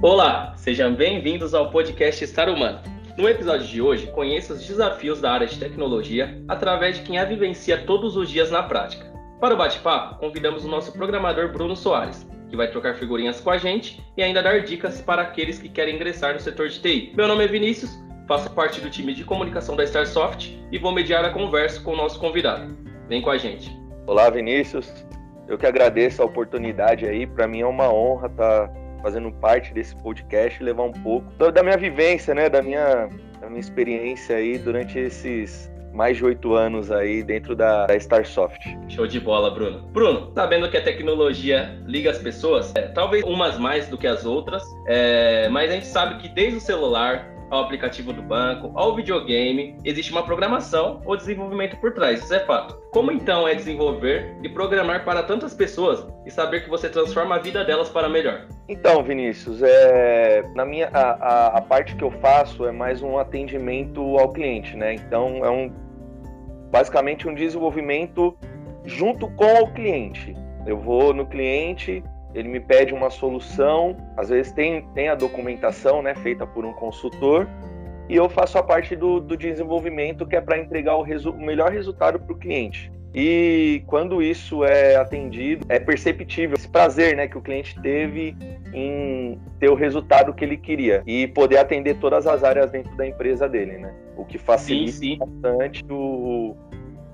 Olá, sejam bem-vindos ao podcast Estar Humano. No episódio de hoje, conheça os desafios da área de tecnologia através de quem a vivencia todos os dias na prática. Para o bate-papo, convidamos o nosso programador Bruno Soares, que vai trocar figurinhas com a gente e ainda dar dicas para aqueles que querem ingressar no setor de TI. Meu nome é Vinícius, faço parte do time de comunicação da Starsoft e vou mediar a conversa com o nosso convidado. Vem com a gente. Olá, Vinícius. Eu que agradeço a oportunidade aí. Para mim é uma honra estar tá fazendo parte desse podcast, levar um pouco da minha vivência, né, da minha, da minha experiência aí durante esses mais de oito anos aí dentro da, da Starsoft. Show de bola, Bruno. Bruno, sabendo que a tecnologia liga as pessoas, é, talvez umas mais do que as outras, é, mas a gente sabe que desde o celular ao aplicativo do banco, ao videogame, existe uma programação ou desenvolvimento por trás, isso é fato. Como então é desenvolver e programar para tantas pessoas e saber que você transforma a vida delas para melhor? Então, Vinícius, é, na minha a, a, a parte que eu faço é mais um atendimento ao cliente, né? Então é um basicamente um desenvolvimento junto com o cliente. Eu vou no cliente, ele me pede uma solução, às vezes tem, tem a documentação né, feita por um consultor, e eu faço a parte do, do desenvolvimento que é para entregar o, resu o melhor resultado para o cliente. E quando isso é atendido, é perceptível esse prazer né, que o cliente teve em ter o resultado que ele queria e poder atender todas as áreas dentro da empresa dele, né? O que facilita sim, sim. bastante o,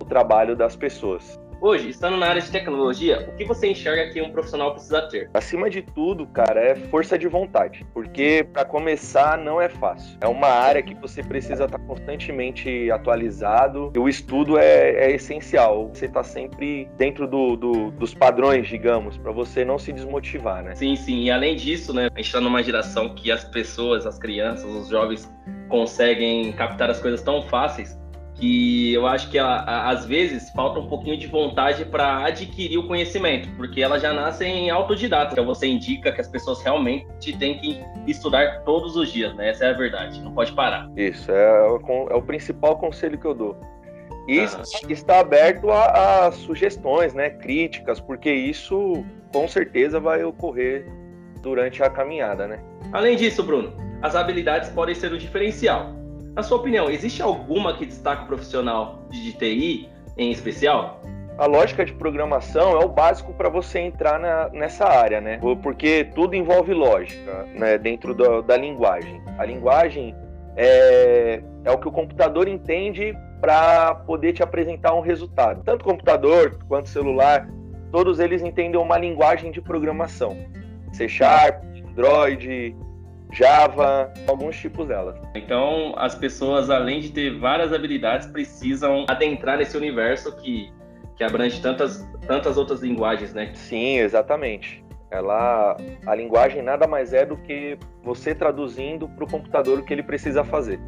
o trabalho das pessoas. Hoje, estando na área de tecnologia, o que você enxerga que um profissional precisa ter? Acima de tudo, cara, é força de vontade. Porque, para começar, não é fácil. É uma área que você precisa estar tá constantemente atualizado. E o estudo é, é essencial. Você está sempre dentro do, do, dos padrões, digamos, para você não se desmotivar, né? Sim, sim. E além disso, né, a gente está numa geração que as pessoas, as crianças, os jovens conseguem captar as coisas tão fáceis que eu acho que às vezes falta um pouquinho de vontade para adquirir o conhecimento, porque ela já nasce em autodidata. Então você indica que as pessoas realmente têm que estudar todos os dias, né? Essa é a verdade, não pode parar. Isso, é, o, é o principal conselho que eu dou. E ah. está aberto a, a sugestões, né, críticas, porque isso com certeza vai ocorrer durante a caminhada, né? Além disso, Bruno, as habilidades podem ser o diferencial na sua opinião, existe alguma que destaca o profissional de TI em especial? A lógica de programação é o básico para você entrar na, nessa área, né? Porque tudo envolve lógica, né? Dentro da, da linguagem. A linguagem é, é o que o computador entende para poder te apresentar um resultado. Tanto computador quanto celular, todos eles entendem uma linguagem de programação. C Sharp, Android, Java, alguns tipos delas. Então, as pessoas, além de ter várias habilidades, precisam adentrar nesse universo que, que abrange tantas, tantas outras linguagens, né? Sim, exatamente. Ela, a linguagem nada mais é do que você traduzindo para o computador o que ele precisa fazer.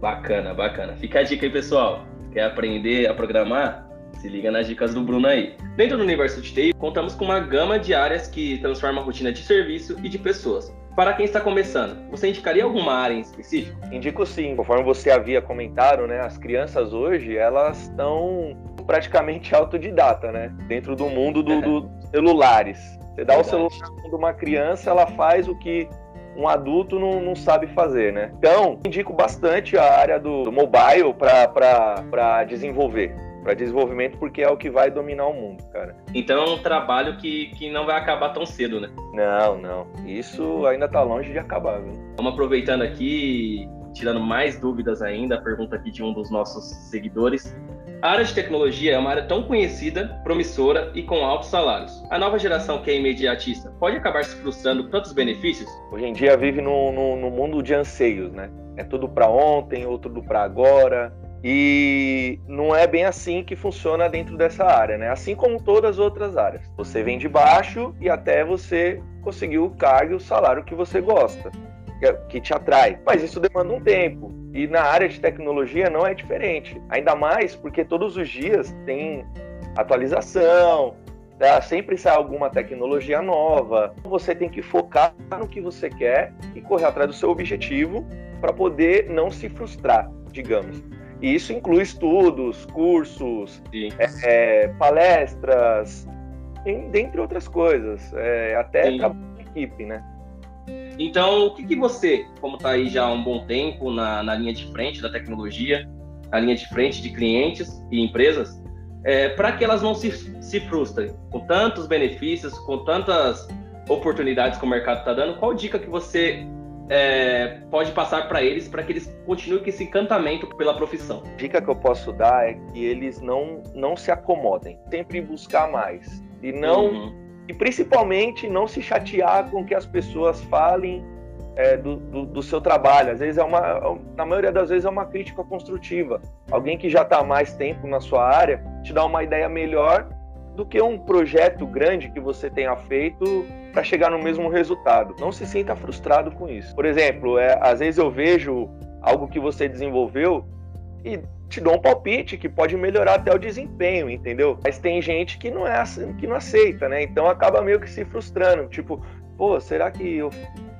Bacana, bacana. Fica a dica aí, pessoal. Quer aprender a programar? Se liga nas dicas do Bruno aí. Dentro do universo de TI, contamos com uma gama de áreas que transforma a rotina de serviço e de pessoas. Para quem está começando, você indicaria alguma área em específico? Indico sim. Conforme você havia comentado, né, as crianças hoje elas estão praticamente autodidata, né, dentro do mundo dos do celulares. Você dá Verdade. o celular para uma criança, ela faz o que um adulto não, não, sabe fazer, né? Então, indico bastante a área do, do mobile para desenvolver para desenvolvimento, porque é o que vai dominar o mundo, cara. Então é um trabalho que, que não vai acabar tão cedo, né? Não, não. Isso ainda tá longe de acabar, viu? Vamos aproveitando aqui, tirando mais dúvidas ainda, a pergunta aqui de um dos nossos seguidores. A área de tecnologia é uma área tão conhecida, promissora e com altos salários. A nova geração que é imediatista pode acabar se frustrando com tantos benefícios? Hoje em dia vive no, no, no mundo de anseios, né? É tudo para ontem, ou tudo para agora, e não é bem assim que funciona dentro dessa área, né? Assim como todas as outras áreas. Você vem de baixo e até você conseguir o cargo e o salário que você gosta, que te atrai. Mas isso demanda um tempo. E na área de tecnologia não é diferente. Ainda mais porque todos os dias tem atualização, tá? sempre sai alguma tecnologia nova. Você tem que focar no que você quer e correr atrás do seu objetivo para poder não se frustrar, digamos. E isso inclui estudos, cursos, é, é, palestras, dentre outras coisas, é, até trabalho em equipe, né? Então, o que, que você, como está aí já há um bom tempo na, na linha de frente da tecnologia, na linha de frente de clientes e empresas, é, para que elas não se, se frustrem com tantos benefícios, com tantas oportunidades que o mercado está dando, qual dica que você é, pode passar para eles para que eles continuem com esse encantamento pela profissão? Dica que eu posso dar é que eles não, não se acomodem, sempre buscar mais e não uhum. e principalmente não se chatear com que as pessoas falem é, do, do, do, seu trabalho. Às vezes é uma, na maioria das vezes é uma crítica construtiva. Alguém que já está mais tempo na sua área te dá uma ideia melhor do que um projeto grande que você tenha feito para chegar no mesmo resultado. Não se sinta frustrado com isso. Por exemplo, é, às vezes eu vejo algo que você desenvolveu e te dou um palpite que pode melhorar até o desempenho, entendeu? Mas tem gente que não é que não aceita, né? Então acaba meio que se frustrando, tipo, pô, será que eu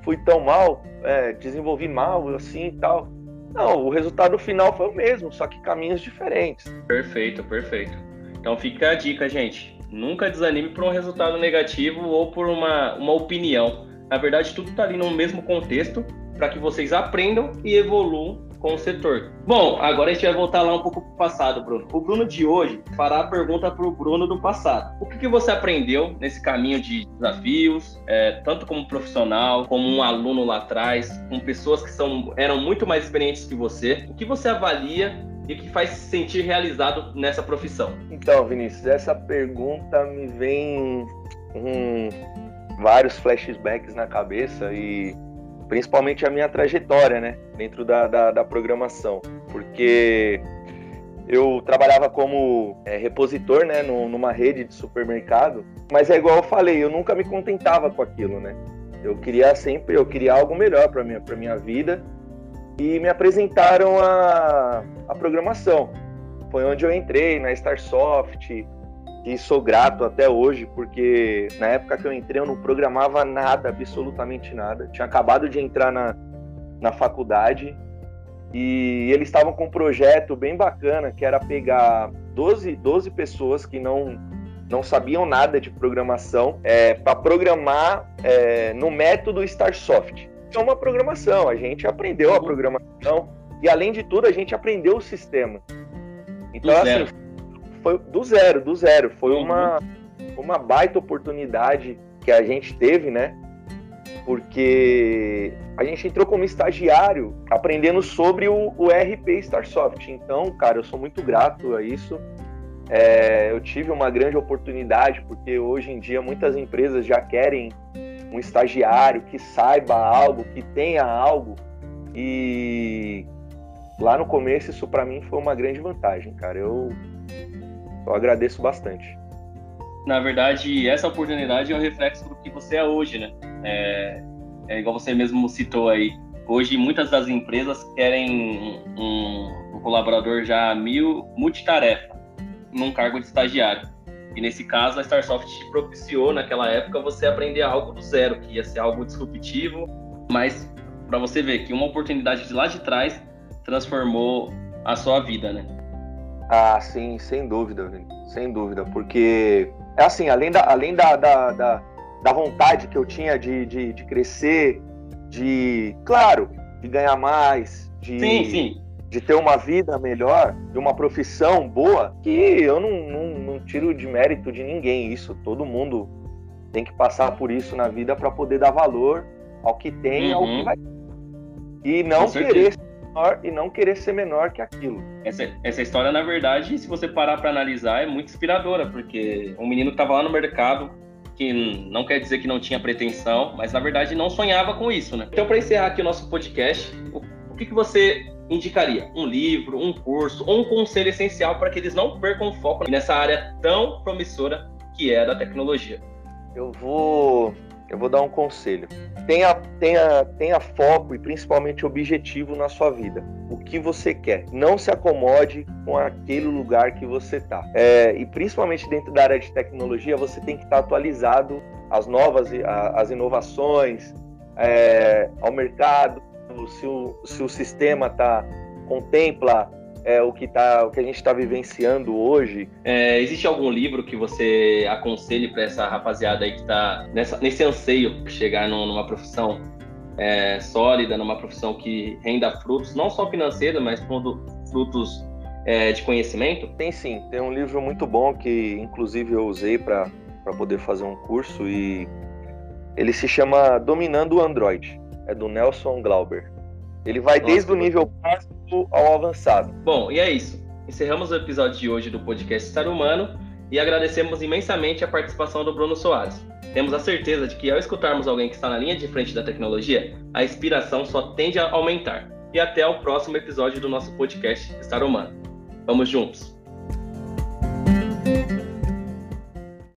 fui tão mal, é, desenvolvi mal assim e tal? Não, o resultado final foi o mesmo, só que caminhos diferentes. Perfeito, perfeito. Então fica a dica, gente. Nunca desanime por um resultado negativo ou por uma, uma opinião. Na verdade, tudo está ali no mesmo contexto para que vocês aprendam e evoluam com o setor. Bom, agora a gente vai voltar lá um pouco para o passado, Bruno. O Bruno de hoje fará a pergunta para o Bruno do passado. O que, que, você aprendeu nesse caminho de desafios, é, tanto como profissional, como um aluno lá atrás, com pessoas que são, eram muito mais experientes que você? O que você avalia e que faz se sentir realizado nessa profissão? Então, Vinícius, essa pergunta me vem com vários flashbacks na cabeça e principalmente a minha trajetória, né, dentro da, da, da programação, porque eu trabalhava como é, repositor, né, no, numa rede de supermercado, mas é igual eu falei, eu nunca me contentava com aquilo, né? Eu queria sempre, eu queria algo melhor para minha para minha vida e me apresentaram a, a programação. Foi onde eu entrei na Starsoft e sou grato até hoje, porque na época que eu entrei eu não programava nada, absolutamente nada. Tinha acabado de entrar na, na faculdade e eles estavam com um projeto bem bacana que era pegar 12, 12 pessoas que não, não sabiam nada de programação é, para programar é, no método Starsoft é uma programação. A gente aprendeu a programação e, além de tudo, a gente aprendeu o sistema. Então, do assim, foi do zero, do zero. Foi uhum. uma, uma baita oportunidade que a gente teve, né? Porque a gente entrou como estagiário aprendendo sobre o, o RP Starsoft. Então, cara, eu sou muito grato a isso. É, eu tive uma grande oportunidade, porque hoje em dia muitas empresas já querem um estagiário que saiba algo, que tenha algo. E lá no começo isso para mim foi uma grande vantagem, cara. Eu, eu agradeço bastante. Na verdade, essa oportunidade é o reflexo do que você é hoje, né? É, é igual você mesmo citou aí. Hoje, muitas das empresas querem um, um colaborador já mil multitarefa num cargo de estagiário. E nesse caso, a Starsoft te propiciou, naquela época, você aprender algo do zero, que ia ser algo disruptivo, mas para você ver que uma oportunidade de lá de trás transformou a sua vida, né? Ah, sim, sem dúvida, sem dúvida, porque é assim, além da, além da, da, da, da vontade que eu tinha de, de, de crescer, de, claro, de ganhar mais, de, sim, sim de ter uma vida melhor, de uma profissão boa, que eu não, não, não tiro de mérito de ninguém isso. Todo mundo tem que passar por isso na vida para poder dar valor ao que tem, uhum. ao que uhum. vai. E não querer ser menor e não querer ser menor que aquilo. Essa, essa história, na verdade, se você parar para analisar, é muito inspiradora, porque um menino estava lá no mercado, que não quer dizer que não tinha pretensão, mas na verdade não sonhava com isso, né? Então, para encerrar aqui o nosso podcast, o, o que, que você indicaria? Um livro, um curso ou um conselho essencial para que eles não percam foco nessa área tão promissora que é da tecnologia? Eu vou, eu vou dar um conselho. Tenha, tenha, tenha foco e principalmente objetivo na sua vida. O que você quer. Não se acomode com aquele lugar que você está. É, e principalmente dentro da área de tecnologia, você tem que estar atualizado às novas, às inovações, é, ao mercado, se o, se o sistema tá, contempla é, o, que tá, o que a gente está vivenciando hoje. É, existe algum livro que você aconselhe para essa rapaziada aí que está nesse anseio de chegar numa profissão é, sólida, numa profissão que renda frutos, não só financeiros, mas frutos é, de conhecimento? Tem sim, tem um livro muito bom que inclusive eu usei para poder fazer um curso e ele se chama Dominando o Android, é do Nelson Glauber. Ele vai Nossa, desde o nível básico ao avançado. Bom, e é isso. Encerramos o episódio de hoje do podcast Estar Humano e agradecemos imensamente a participação do Bruno Soares. Temos a certeza de que ao escutarmos alguém que está na linha de frente da tecnologia, a inspiração só tende a aumentar. E até o próximo episódio do nosso podcast Estar Humano. Vamos juntos!